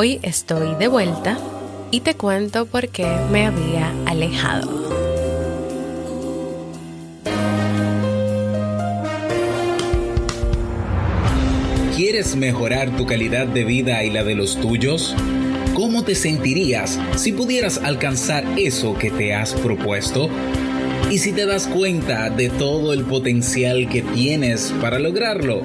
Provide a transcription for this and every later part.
Hoy estoy de vuelta y te cuento por qué me había alejado. ¿Quieres mejorar tu calidad de vida y la de los tuyos? ¿Cómo te sentirías si pudieras alcanzar eso que te has propuesto? ¿Y si te das cuenta de todo el potencial que tienes para lograrlo?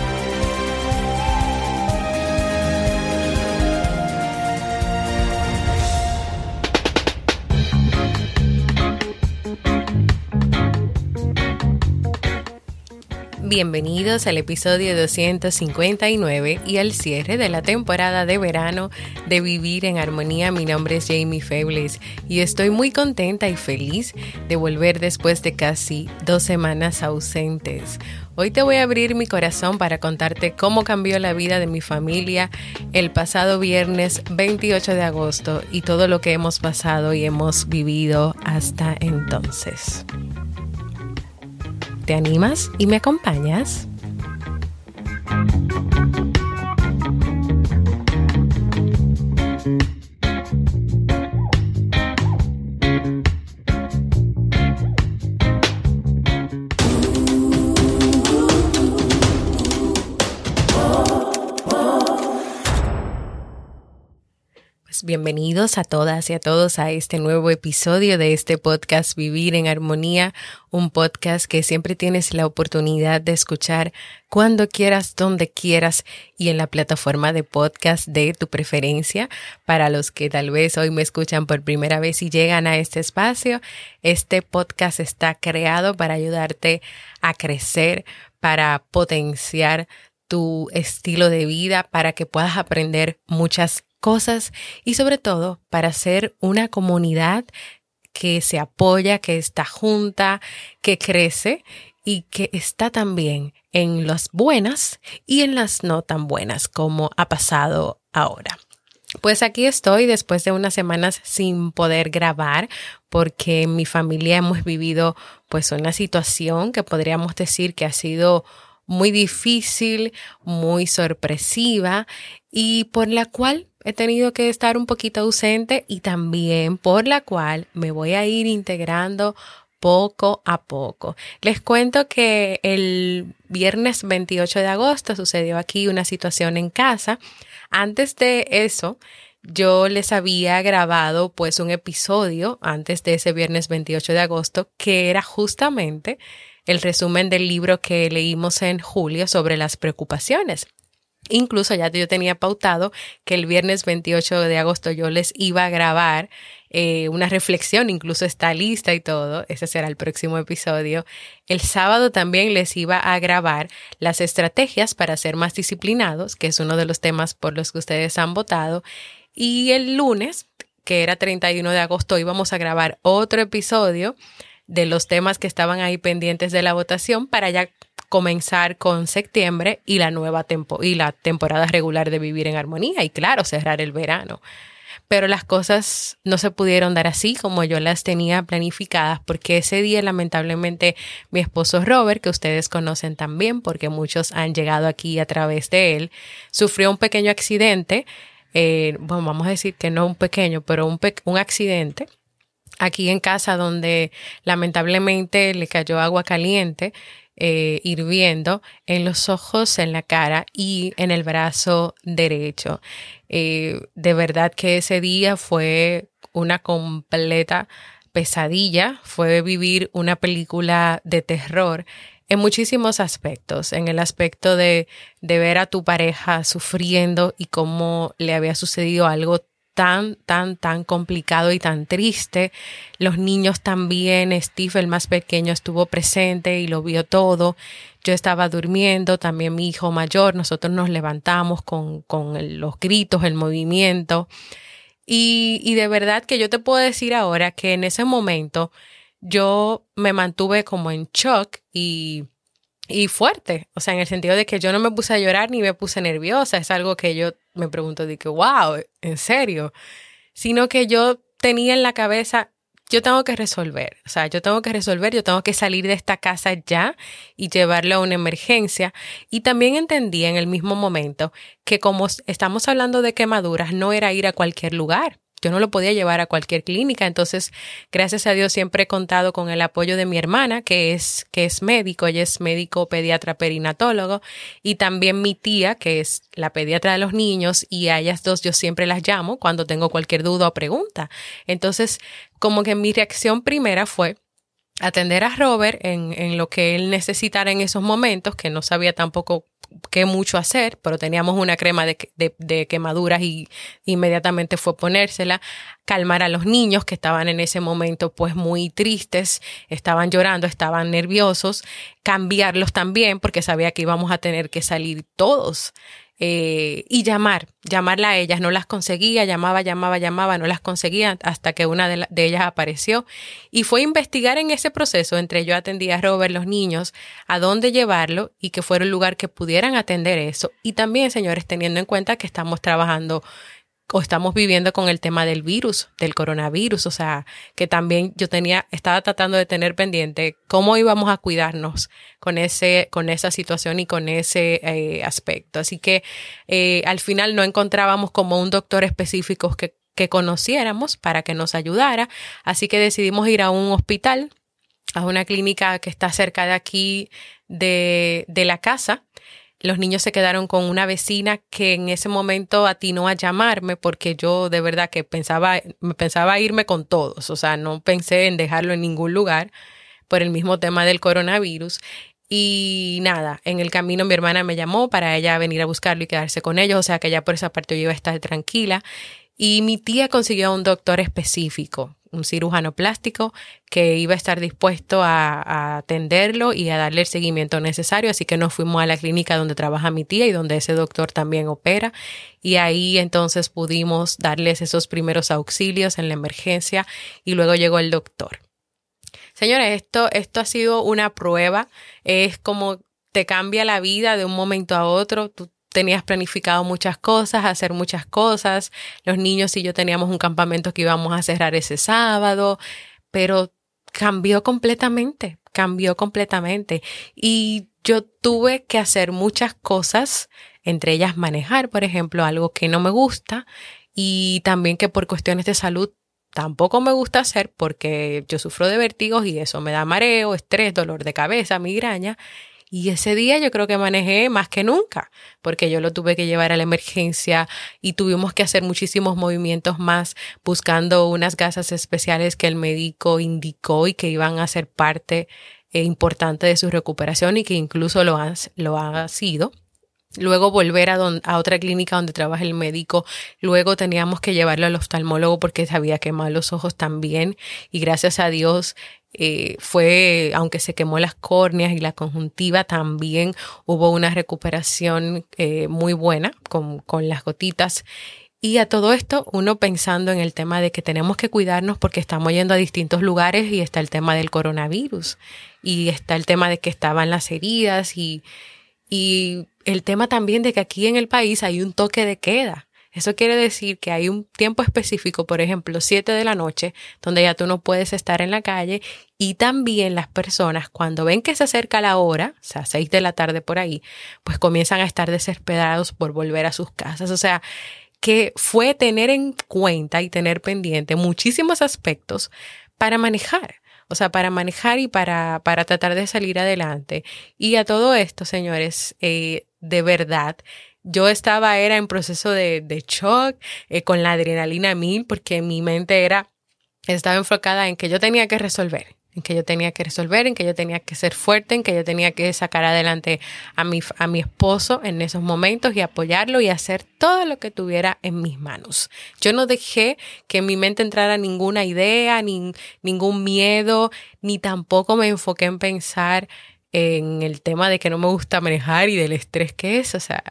Bienvenidos al episodio 259 y al cierre de la temporada de verano de Vivir en Armonía. Mi nombre es Jamie Febles y estoy muy contenta y feliz de volver después de casi dos semanas ausentes. Hoy te voy a abrir mi corazón para contarte cómo cambió la vida de mi familia el pasado viernes 28 de agosto y todo lo que hemos pasado y hemos vivido hasta entonces. ¿Te animas y me acompañas? Bienvenidos a todas y a todos a este nuevo episodio de este podcast Vivir en Armonía, un podcast que siempre tienes la oportunidad de escuchar cuando quieras, donde quieras y en la plataforma de podcast de tu preferencia. Para los que tal vez hoy me escuchan por primera vez y llegan a este espacio, este podcast está creado para ayudarte a crecer, para potenciar tu estilo de vida, para que puedas aprender muchas cosas y sobre todo para ser una comunidad que se apoya, que está junta, que crece y que está también en las buenas y en las no tan buenas como ha pasado ahora. Pues aquí estoy después de unas semanas sin poder grabar porque en mi familia hemos vivido pues una situación que podríamos decir que ha sido muy difícil, muy sorpresiva y por la cual he tenido que estar un poquito ausente y también por la cual me voy a ir integrando poco a poco. Les cuento que el viernes 28 de agosto sucedió aquí una situación en casa. Antes de eso, yo les había grabado pues un episodio antes de ese viernes 28 de agosto que era justamente el resumen del libro que leímos en julio sobre las preocupaciones. Incluso ya yo tenía pautado que el viernes 28 de agosto yo les iba a grabar eh, una reflexión, incluso está lista y todo, ese será el próximo episodio. El sábado también les iba a grabar las estrategias para ser más disciplinados, que es uno de los temas por los que ustedes han votado. Y el lunes, que era 31 de agosto, íbamos a grabar otro episodio de los temas que estaban ahí pendientes de la votación para ya comenzar con septiembre y la nueva tempo y la temporada regular de Vivir en Armonía y claro, cerrar el verano. Pero las cosas no se pudieron dar así como yo las tenía planificadas porque ese día lamentablemente mi esposo Robert, que ustedes conocen también porque muchos han llegado aquí a través de él, sufrió un pequeño accidente, eh, bueno, vamos a decir que no un pequeño, pero un, un accidente aquí en casa donde lamentablemente le cayó agua caliente eh, hirviendo en los ojos, en la cara y en el brazo derecho. Eh, de verdad que ese día fue una completa pesadilla, fue vivir una película de terror en muchísimos aspectos, en el aspecto de, de ver a tu pareja sufriendo y cómo le había sucedido algo tan, tan, tan complicado y tan triste. Los niños también, Steve, el más pequeño, estuvo presente y lo vio todo. Yo estaba durmiendo, también mi hijo mayor, nosotros nos levantamos con, con los gritos, el movimiento. Y, y de verdad que yo te puedo decir ahora que en ese momento yo me mantuve como en shock y y fuerte, o sea, en el sentido de que yo no me puse a llorar ni me puse nerviosa, es algo que yo me pregunto de que, wow, en serio, sino que yo tenía en la cabeza, yo tengo que resolver, o sea, yo tengo que resolver, yo tengo que salir de esta casa ya y llevarlo a una emergencia. Y también entendí en el mismo momento que como estamos hablando de quemaduras, no era ir a cualquier lugar, yo no lo podía llevar a cualquier clínica. Entonces, gracias a Dios siempre he contado con el apoyo de mi hermana, que es, que es médico, ella es médico pediatra perinatólogo, y también mi tía, que es la pediatra de los niños, y a ellas dos yo siempre las llamo cuando tengo cualquier duda o pregunta. Entonces, como que mi reacción primera fue atender a Robert en, en lo que él necesitara en esos momentos, que no sabía tampoco qué mucho hacer, pero teníamos una crema de, de, quemaduras y inmediatamente fue ponérsela, calmar a los niños que estaban en ese momento pues muy tristes, estaban llorando, estaban nerviosos, cambiarlos también porque sabía que íbamos a tener que salir todos eh, y llamar, llamarla a ellas. No las conseguía, llamaba, llamaba, llamaba, no las conseguía hasta que una de, ellas apareció. Y fue investigar en ese proceso, entre yo atendía a Robert, los niños, a dónde llevarlo y que fuera un lugar que pudieran atender eso. Y también, señores, teniendo en cuenta que estamos trabajando o estamos viviendo con el tema del virus, del coronavirus, o sea, que también yo tenía, estaba tratando de tener pendiente cómo íbamos a cuidarnos con ese, con esa situación y con ese eh, aspecto. Así que eh, al final no encontrábamos como un doctor específico que, que conociéramos para que nos ayudara, así que decidimos ir a un hospital, a una clínica que está cerca de aquí de, de la casa los niños se quedaron con una vecina que en ese momento atinó a llamarme porque yo de verdad que pensaba, pensaba irme con todos, o sea, no pensé en dejarlo en ningún lugar por el mismo tema del coronavirus. Y nada, en el camino mi hermana me llamó para ella venir a buscarlo y quedarse con ellos, o sea que ya por esa parte yo iba a estar tranquila. Y mi tía consiguió a un doctor específico, un cirujano plástico que iba a estar dispuesto a, atenderlo y a darle el seguimiento necesario. Así que nos fuimos a la clínica donde trabaja mi tía y donde ese doctor también opera. Y ahí entonces pudimos darles esos primeros auxilios en la emergencia y luego llegó el doctor. Señores, esto, esto ha sido una prueba. Es como te cambia la vida de un momento a otro tenías planificado muchas cosas, hacer muchas cosas. Los niños y yo teníamos un campamento que íbamos a cerrar ese sábado, pero cambió completamente, cambió completamente. Y yo tuve que hacer muchas cosas, entre ellas manejar, por ejemplo, algo que no me gusta y también que por cuestiones de salud tampoco me gusta hacer porque yo sufro de vértigos y eso me da mareo, estrés, dolor de cabeza, migraña y ese día yo creo que manejé más que nunca, porque yo lo tuve que llevar a la emergencia y tuvimos que hacer muchísimos movimientos más buscando unas gasas especiales que el médico indicó y que iban a ser parte eh, importante de su recuperación y que incluso lo han, lo ha sido. Luego volver a, a, otra clínica donde trabaja el médico. Luego teníamos que llevarlo al oftalmólogo porque se había quemado los ojos también. Y gracias a Dios eh, fue, aunque se quemó las córneas y la conjuntiva, también hubo una recuperación eh, muy buena con, con las gotitas. Y a todo esto, uno pensando en el tema de que tenemos que cuidarnos porque estamos yendo a distintos lugares y está el tema del coronavirus y está el tema de que estaban las heridas y, y el tema también de que aquí en el país hay un toque de queda. Eso quiere decir que hay un tiempo específico, por ejemplo, 7 de la noche, donde ya tú no puedes estar en la calle y también las personas cuando ven que se acerca la hora, o sea, 6 de la tarde por ahí, pues comienzan a estar desesperados por volver a sus casas. O sea, que fue tener en cuenta y tener pendiente muchísimos aspectos para manejar. O sea, para manejar y para, para tratar de salir adelante. Y a todo esto, señores, eh, de verdad, yo estaba, era en proceso de, de shock, eh, con la adrenalina mil, porque mi mente era, estaba enfocada en que yo tenía que resolver. en que yo tenía que resolver, en que yo tenía que ser fuerte, en que yo tenía que sacar adelante a mi, a mi esposo en esos momentos y apoyarlo y hacer todo lo que tuviera en mis manos. Yo no dejé que en mi mente entrara ninguna idea, ni, ningún miedo, ni tampoco me enfoqué en pensar en el tema de que no me gusta manejar y del estrés que es. O sea,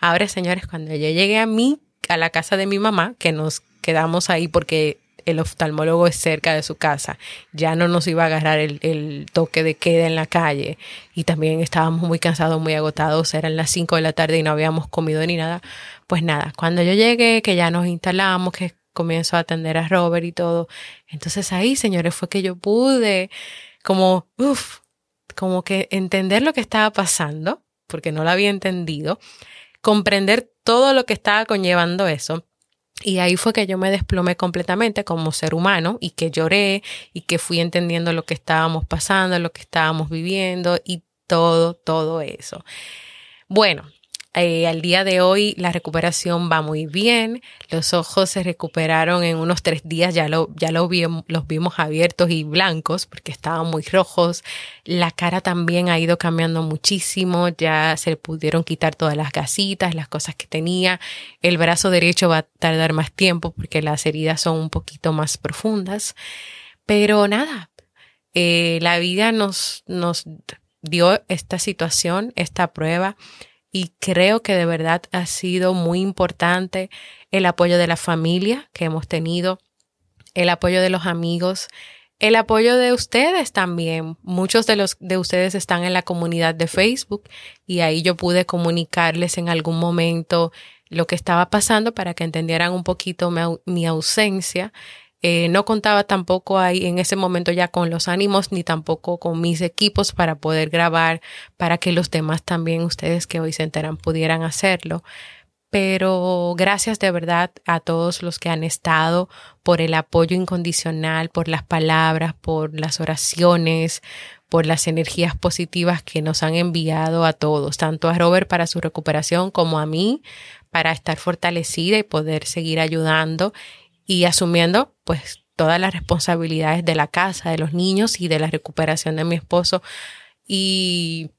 ahora señores, cuando yo llegué a mí, a la casa de mi mamá, que nos quedamos ahí porque el oftalmólogo es cerca de su casa, ya no nos iba a agarrar el, toque de queda en la calle y también estábamos muy cansados, muy agotados, eran las 5 de la tarde y no habíamos comido ni nada. Pues nada, cuando yo llegué, que ya nos instalamos, que comienzo a atender a Robert y todo, entonces ahí, señores, fue que yo pude como, uff, como que entender lo que estaba pasando, porque no lo había entendido, comprender todo lo que estaba conllevando eso y ahí fue que yo me desplomé completamente como ser humano y que lloré y que fui entendiendo lo que estábamos pasando, lo que estábamos viviendo y todo, todo eso. Bueno, eh, al día de hoy la recuperación va muy bien, los ojos se recuperaron en unos tres días, ya, lo, ya lo los vimos abiertos y blancos porque estaban muy rojos, la cara también ha ido cambiando muchísimo, ya se pudieron quitar todas las gasitas, las cosas que tenía, el brazo derecho va a tardar más tiempo porque las heridas son un poquito más profundas, pero nada, eh, la vida nos, nos dio esta situación, esta prueba y creo que de verdad ha sido muy importante el apoyo de la familia que hemos tenido, el apoyo de los amigos, el apoyo de ustedes también. Muchos de los de ustedes están en la comunidad de Facebook y ahí yo pude comunicarles en algún momento lo que estaba pasando para que entendieran un poquito mi, mi ausencia eh, no contaba tampoco ahí en ese momento ya con los ánimos ni tampoco con mis equipos para poder grabar, para que los demás también, ustedes que hoy se enteran, pudieran hacerlo. Pero gracias de verdad a todos los que han estado por el apoyo incondicional, por las palabras, por las oraciones, por las energías positivas que nos han enviado a todos, tanto a Robert para su recuperación como a mí para estar fortalecida y poder seguir ayudando y asumiendo pues todas las responsabilidades de la casa, de los niños y de la recuperación de mi esposo. Y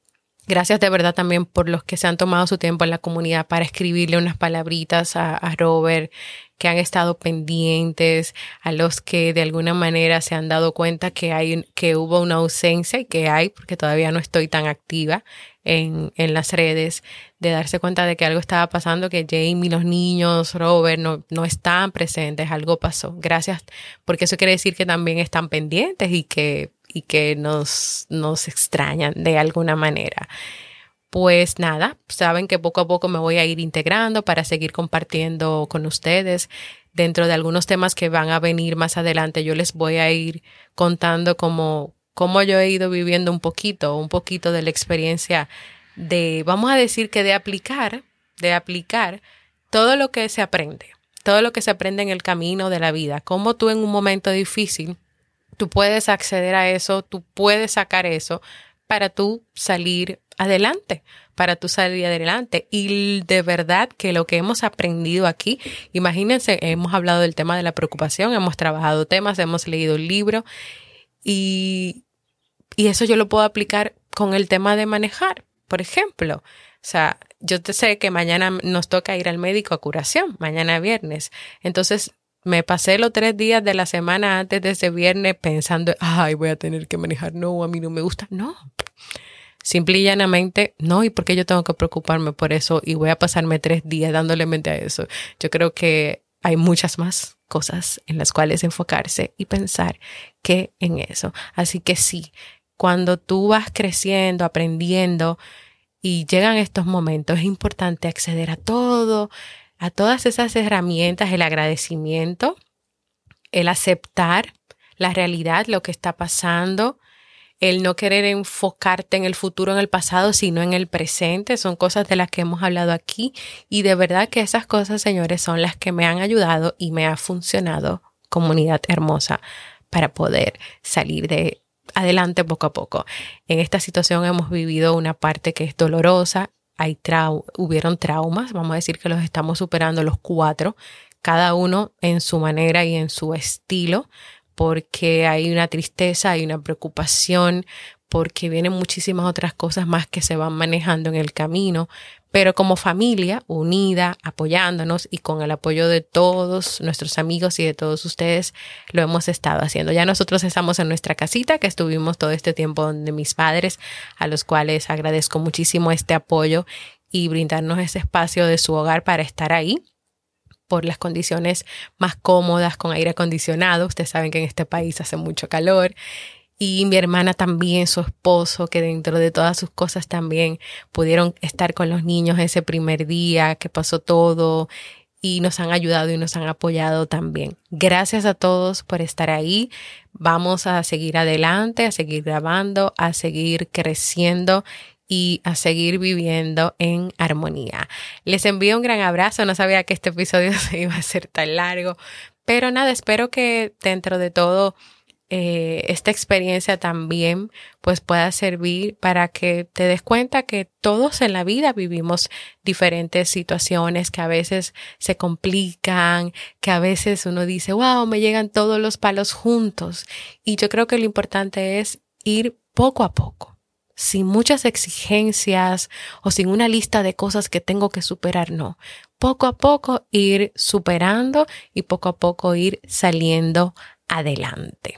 gracias de verdad también por los que se han tomado su tiempo en la comunidad para escribirle unas palabritas a, Robert, que han estado pendientes, a los que de alguna manera se han dado cuenta que hay, que hubo una ausencia y que hay, porque todavía no estoy tan activa en, en las redes, de darse cuenta de que algo estaba pasando, que Jamie, los niños, Robert no, no están presentes, algo pasó. Gracias, porque eso quiere decir que también están pendientes y que, y que nos, nos extrañan de alguna manera. Pues nada, saben que poco a poco me voy a ir integrando para seguir compartiendo con ustedes dentro de algunos temas que van a venir más adelante. Yo les voy a ir contando cómo, cómo yo he ido viviendo un poquito, un poquito de la experiencia de, vamos a decir que de aplicar, de aplicar todo lo que se aprende, todo lo que se aprende en el camino de la vida, cómo tú en un momento difícil, tú puedes acceder a eso, tú puedes sacar eso para tú salir adelante, para tú salir adelante. Y de verdad que lo que hemos aprendido aquí, imagínense, hemos hablado del tema de la preocupación, hemos trabajado temas, hemos leído el libro y y eso yo lo puedo aplicar con el tema de manejar, por ejemplo. O sea, yo sé que mañana nos toca ir al médico a curación, mañana viernes. Entonces, me pasé los tres días de la semana antes de ese viernes pensando, ay, voy a tener que manejar. No, a mí no me gusta. No. Simple y llanamente, no. ¿Y por qué yo tengo que preocuparme por eso? Y voy a pasarme tres días dándole mente a eso. Yo creo que hay muchas más cosas en las cuales enfocarse y pensar que en eso. Así que sí, cuando tú vas creciendo, aprendiendo y llegan estos momentos, es importante acceder a todo, a todas esas herramientas, el agradecimiento, el aceptar la realidad, lo que está pasando, el no querer enfocarte en el futuro, en el pasado, sino en el presente. Son cosas de las que hemos hablado aquí y de verdad que esas cosas, señores, son las que me han ayudado y me ha funcionado, comunidad hermosa, para poder salir de adelante poco a poco. En esta situación hemos vivido una parte que es dolorosa, hay hubieron traumas, vamos a decir que los estamos superando los cuatro, cada uno en su manera y en su estilo, porque hay una tristeza, hay una preocupación, porque vienen muchísimas otras cosas más que se van manejando en el camino, pero como familia unida, apoyándonos y con el apoyo de todos nuestros amigos y de todos ustedes, lo hemos estado haciendo. Ya nosotros estamos en nuestra casita, que estuvimos todo este tiempo donde mis padres, a los cuales agradezco muchísimo este apoyo y brindarnos ese espacio de su hogar para estar ahí por las condiciones más cómodas con aire acondicionado. Ustedes saben que en este país hace mucho calor y mi hermana también, su esposo, que dentro de todas sus cosas también pudieron estar con los niños ese primer día que pasó todo y nos han ayudado y nos han apoyado también. Gracias a todos por estar ahí. Vamos a seguir adelante, a seguir grabando, a seguir creciendo y a seguir viviendo en armonía. Les envío un gran abrazo. No sabía que este episodio se iba a ser tan largo, pero nada, espero que dentro de todo eh, esta experiencia también pues pueda servir para que te des cuenta que todos en la vida vivimos diferentes situaciones que a veces se complican, que a veces uno dice, wow, me llegan todos los palos juntos. Y yo creo que lo importante es ir poco a poco, sin muchas exigencias o sin una lista de cosas que tengo que superar, no. Poco a poco ir superando y poco a poco ir saliendo adelante.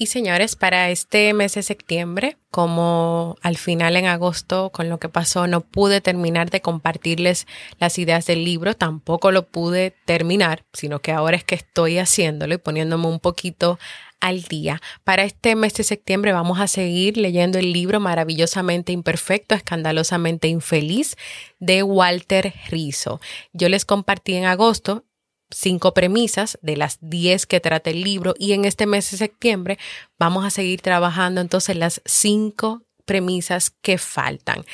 Y señores, para este mes de septiembre, como al final en agosto con lo que pasó no pude terminar de compartirles las ideas del libro, tampoco lo pude terminar, sino que ahora es que estoy haciéndolo y poniéndome un poquito al día. Para este mes de septiembre vamos a seguir leyendo el libro Maravillosamente Imperfecto, Escandalosamente Infeliz de Walter Rizzo. Yo les compartí en agosto cinco premisas de las diez que trata el libro y en este mes de septiembre vamos a seguir trabajando entonces las cinco premisas que faltan.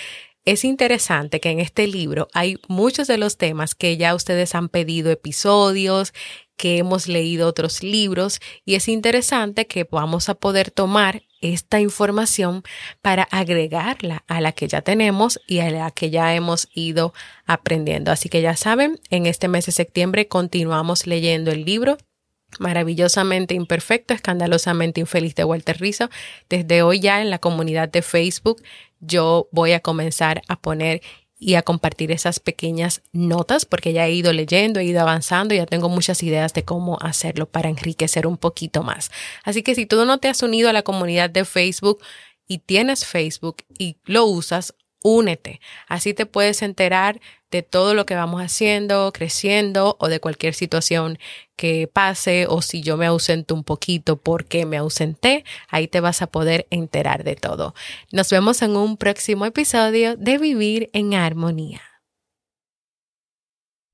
Es interesante que en este libro hay muchos de los temas que ya ustedes han pedido episodios, que hemos leído otros libros y es interesante que vamos a poder tomar esta información para agregarla a la que ya tenemos y a la que ya hemos ido aprendiendo. Así que ya saben, en este mes de septiembre continuamos leyendo el libro maravillosamente imperfecto, escandalosamente infeliz de Walter Rizzo. Desde hoy ya en la comunidad de Facebook yo voy a comenzar a poner y a compartir esas pequeñas notas porque ya he ido leyendo, he ido avanzando ya tengo muchas ideas de cómo hacerlo para enriquecer un poquito más. Así que si tú no te has unido a la comunidad de Facebook y tienes Facebook y lo usas, únete. Así te puedes enterar de todo lo que vamos haciendo, creciendo o de cualquier situación que pase o si yo me ausento un poquito porque me ausenté, ahí te vas a poder enterar de todo. Nos vemos en un próximo episodio de Vivir en Armonía.